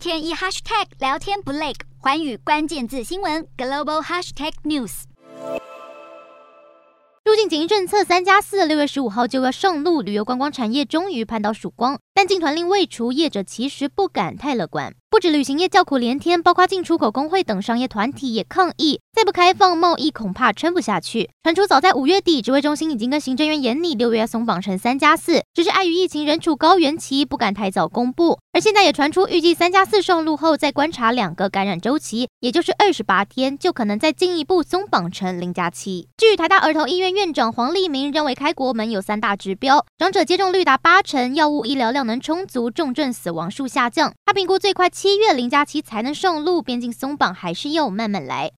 天一 hashtag 聊天不累，环宇关键字新闻 global hashtag news。入境检疫政策三加四，六月十五号就要上路，旅游观光产业终于盼到曙光。但禁团令未除，业者其实不敢太乐观。不止旅行业叫苦连天，包括进出口工会等商业团体也抗议，再不开放贸易，恐怕撑不下去。传出早在五月底，指挥中心已经跟行政院研拟，六月松绑成三加四，只是碍于疫情仍处高原期，不敢太早公布。而现在也传出，预计三加四上路后，再观察两个感染周期，也就是二十八天，就可能再进一步松绑成零加七。据台大儿童医院院长黄立明认为，开国门有三大指标：长者接种率达八成，药物医疗量能充足，重症死亡数下降。他评估最快七月零加七才能上路，边境松绑还是要慢慢来。